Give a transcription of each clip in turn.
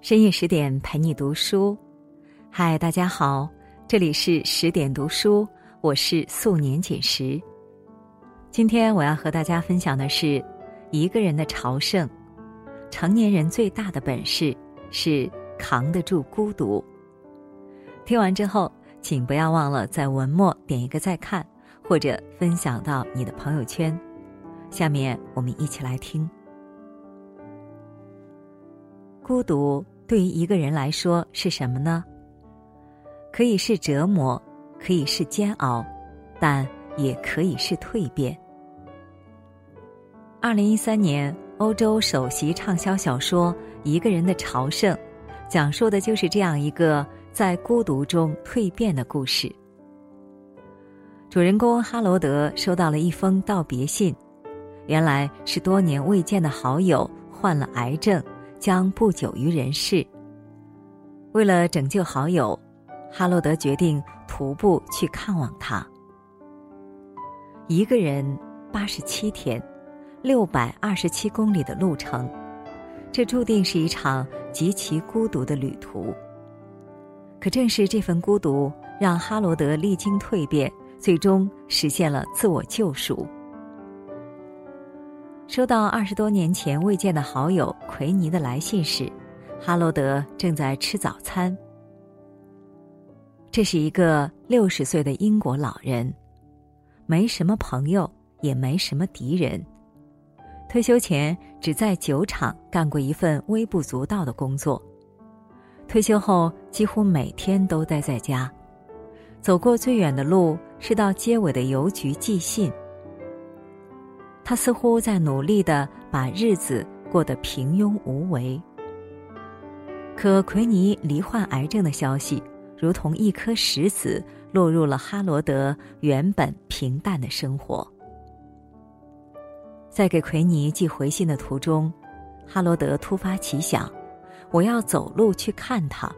深夜十点陪你读书，嗨，大家好，这里是十点读书，我是素年锦时。今天我要和大家分享的是一个人的朝圣。成年人最大的本事是扛得住孤独。听完之后，请不要忘了在文末点一个再看，或者分享到你的朋友圈。下面我们一起来听。孤独对于一个人来说是什么呢？可以是折磨，可以是煎熬，但也可以是蜕变。二零一三年，欧洲首席畅销小说《一个人的朝圣》，讲述的就是这样一个在孤独中蜕变的故事。主人公哈罗德收到了一封道别信，原来是多年未见的好友患了癌症。将不久于人世。为了拯救好友，哈罗德决定徒步去看望他。一个人八十七天，六百二十七公里的路程，这注定是一场极其孤独的旅途。可正是这份孤独，让哈罗德历经蜕变，最终实现了自我救赎。收到二十多年前未见的好友奎尼的来信时，哈罗德正在吃早餐。这是一个六十岁的英国老人，没什么朋友，也没什么敌人。退休前只在酒厂干过一份微不足道的工作，退休后几乎每天都待在家，走过最远的路是到街尾的邮局寄信。他似乎在努力的把日子过得平庸无为，可奎尼罹患癌症的消息，如同一颗石子落入了哈罗德原本平淡的生活。在给奎尼寄回信的途中，哈罗德突发奇想，我要走路去看他。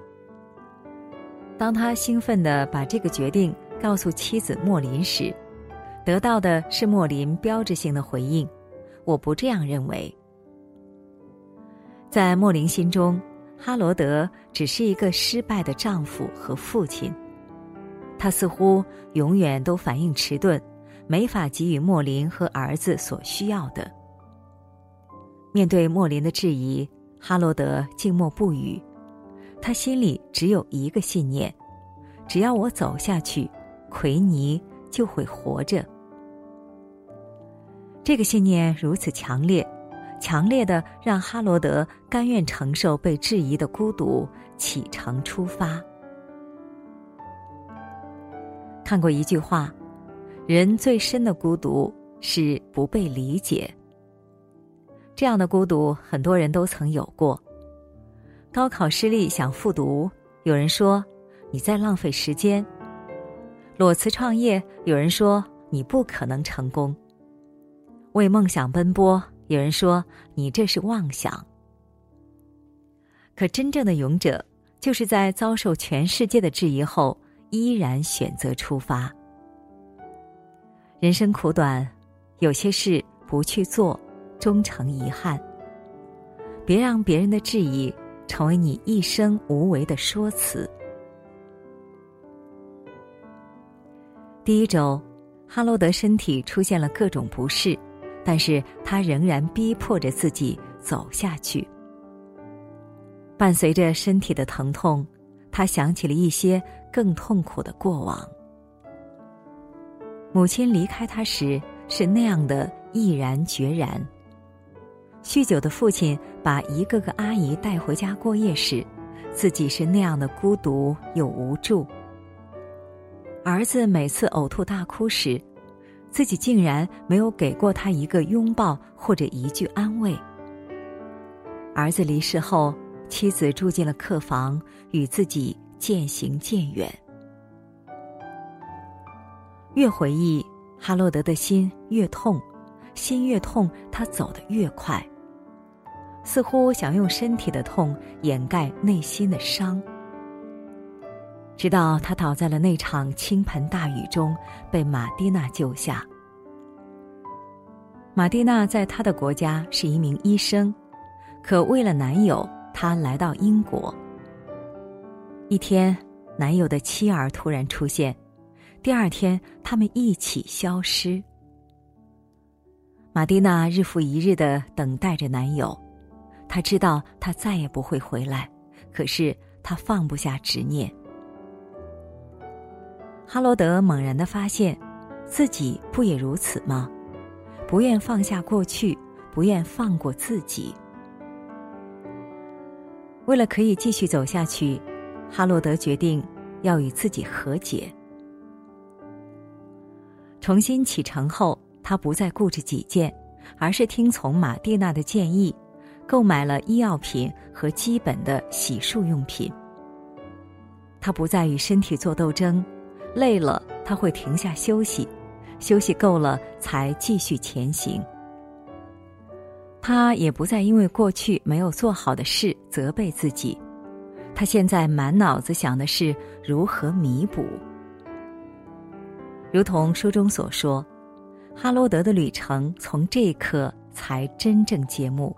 当他兴奋的把这个决定告诉妻子莫林时，得到的是莫林标志性的回应：“我不这样认为。”在莫林心中，哈罗德只是一个失败的丈夫和父亲。他似乎永远都反应迟钝，没法给予莫林和儿子所需要的。面对莫林的质疑，哈罗德静默不语。他心里只有一个信念：只要我走下去，奎尼。就会活着。这个信念如此强烈，强烈的让哈罗德甘愿承受被质疑的孤独，启程出发。看过一句话：“人最深的孤独是不被理解。”这样的孤独，很多人都曾有过。高考失利想复读，有人说：“你在浪费时间。”裸辞创业，有人说你不可能成功；为梦想奔波，有人说你这是妄想。可真正的勇者，就是在遭受全世界的质疑后，依然选择出发。人生苦短，有些事不去做，终成遗憾。别让别人的质疑成为你一生无为的说辞。第一周，哈罗德身体出现了各种不适，但是他仍然逼迫着自己走下去。伴随着身体的疼痛，他想起了一些更痛苦的过往。母亲离开他时是那样的毅然决然。酗酒的父亲把一个个阿姨带回家过夜时，自己是那样的孤独又无助。儿子每次呕吐大哭时，自己竟然没有给过他一个拥抱或者一句安慰。儿子离世后，妻子住进了客房，与自己渐行渐远。越回忆，哈洛德的心越痛，心越痛，他走得越快，似乎想用身体的痛掩盖内心的伤。直到他倒在了那场倾盆大雨中，被玛蒂娜救下。玛蒂娜在他的国家是一名医生，可为了男友，她来到英国。一天，男友的妻儿突然出现，第二天他们一起消失。玛蒂娜日复一日的等待着男友，她知道他再也不会回来，可是她放不下执念。哈罗德猛然的发现，自己不也如此吗？不愿放下过去，不愿放过自己。为了可以继续走下去，哈罗德决定要与自己和解。重新启程后。他不再固执己见，而是听从马蒂娜的建议，购买了医药品和基本的洗漱用品。他不再与身体做斗争，累了他会停下休息，休息够了才继续前行。他也不再因为过去没有做好的事责备自己，他现在满脑子想的是如何弥补。如同书中所说。哈罗德的旅程从这一刻才真正揭幕。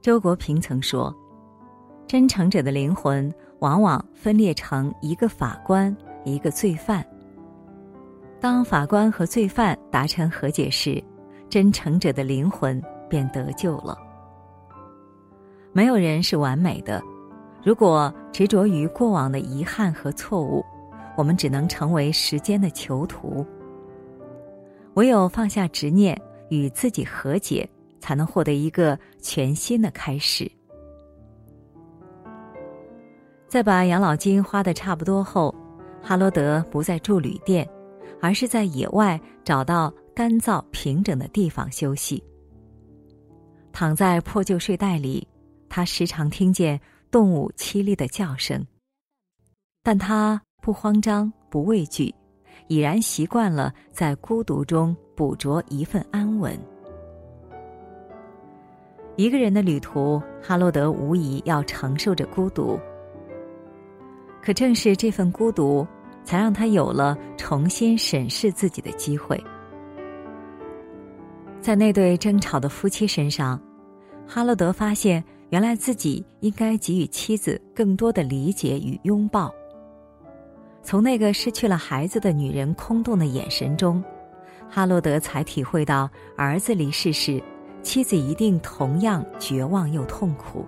周国平曾说：“真诚者的灵魂往往分裂成一个法官，一个罪犯。当法官和罪犯达成和解时，真诚者的灵魂便得救了。没有人是完美的，如果执着于过往的遗憾和错误。”我们只能成为时间的囚徒。唯有放下执念，与自己和解，才能获得一个全新的开始。在把养老金花的差不多后，哈罗德不再住旅店，而是在野外找到干燥平整的地方休息。躺在破旧睡袋里，他时常听见动物凄厉的叫声，但他。不慌张，不畏惧，已然习惯了在孤独中捕捉一份安稳。一个人的旅途，哈罗德无疑要承受着孤独。可正是这份孤独，才让他有了重新审视自己的机会。在那对争吵的夫妻身上，哈罗德发现，原来自己应该给予妻子更多的理解与拥抱。从那个失去了孩子的女人空洞的眼神中，哈罗德才体会到儿子离世时，妻子一定同样绝望又痛苦。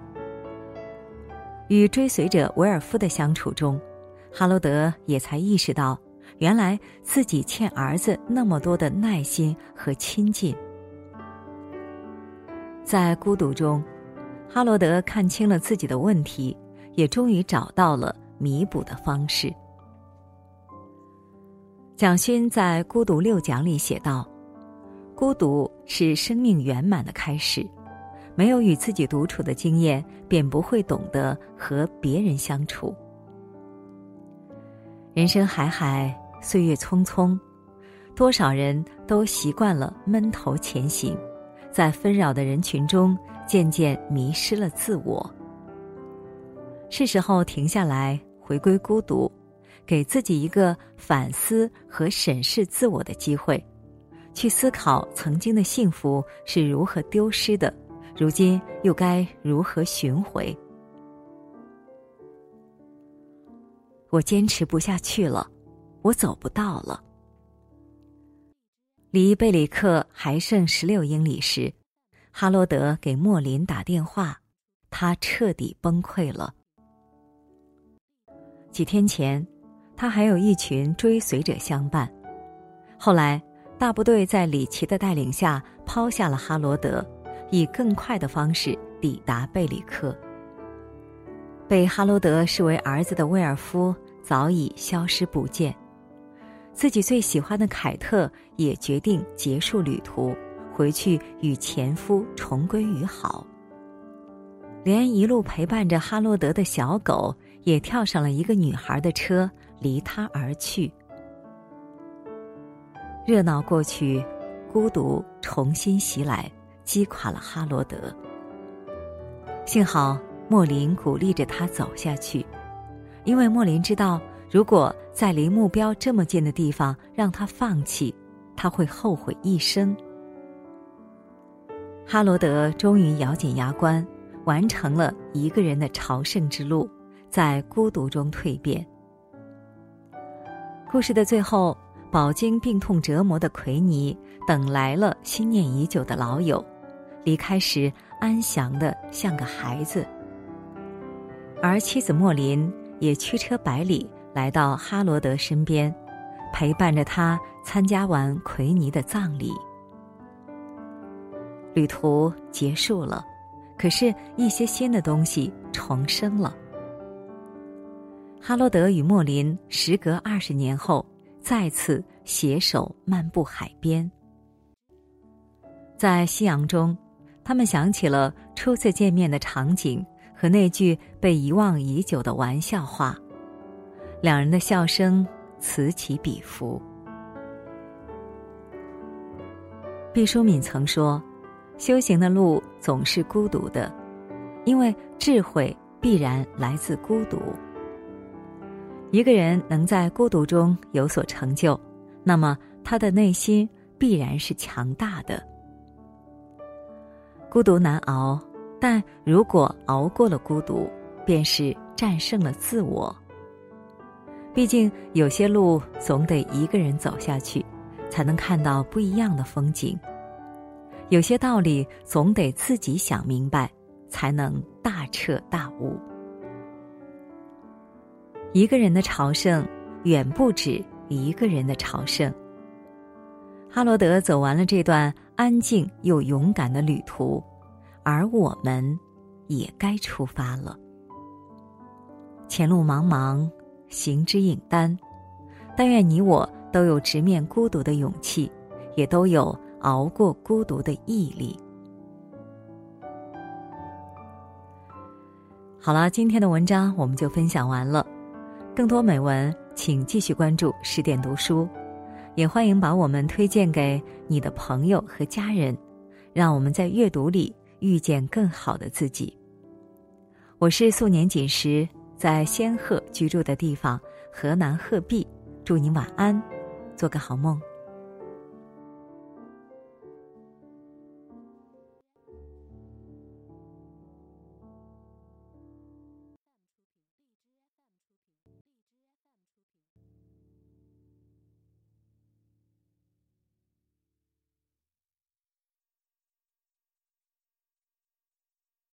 与追随者维尔夫的相处中，哈罗德也才意识到，原来自己欠儿子那么多的耐心和亲近。在孤独中，哈罗德看清了自己的问题，也终于找到了弥补的方式。蒋勋在《孤独六讲》里写道：“孤独是生命圆满的开始，没有与自己独处的经验，便不会懂得和别人相处。人生海海，岁月匆匆，多少人都习惯了闷头前行，在纷扰的人群中渐渐迷失了自我。是时候停下来，回归孤独。”给自己一个反思和审视自我的机会，去思考曾经的幸福是如何丢失的，如今又该如何寻回？我坚持不下去了，我走不到了。离贝里克还剩十六英里时，哈罗德给莫林打电话，他彻底崩溃了。几天前。他还有一群追随者相伴。后来，大部队在里奇的带领下抛下了哈罗德，以更快的方式抵达贝里克。被哈罗德视为儿子的威尔夫早已消失不见，自己最喜欢的凯特也决定结束旅途，回去与前夫重归于好。连一路陪伴着哈罗德的小狗也跳上了一个女孩的车。离他而去，热闹过去，孤独重新袭来，击垮了哈罗德。幸好莫林鼓励着他走下去，因为莫林知道，如果在离目标这么近的地方让他放弃，他会后悔一生。哈罗德终于咬紧牙关，完成了一个人的朝圣之路，在孤独中蜕变。故事的最后，饱经病痛折磨的奎尼等来了心念已久的老友，离开时安详的像个孩子。而妻子莫林也驱车百里来到哈罗德身边，陪伴着他参加完奎尼的葬礼。旅途结束了，可是，一些新的东西重生了。哈罗德与莫林时隔二十年后再次携手漫步海边，在夕阳中，他们想起了初次见面的场景和那句被遗忘已久的玩笑话，两人的笑声此起彼伏。毕淑敏曾说。修行的路总是孤独的，因为智慧必然来自孤独。一个人能在孤独中有所成就，那么他的内心必然是强大的。孤独难熬，但如果熬过了孤独，便是战胜了自我。毕竟有些路总得一个人走下去，才能看到不一样的风景。有些道理总得自己想明白，才能大彻大悟。一个人的朝圣，远不止一个人的朝圣。哈罗德走完了这段安静又勇敢的旅途，而我们，也该出发了。前路茫茫，行之影单，但愿你我都有直面孤独的勇气，也都有。熬过孤独的毅力。好了，今天的文章我们就分享完了。更多美文，请继续关注十点读书，也欢迎把我们推荐给你的朋友和家人，让我们在阅读里遇见更好的自己。我是素年锦时，在仙鹤居住的地方河南鹤壁，祝你晚安，做个好梦。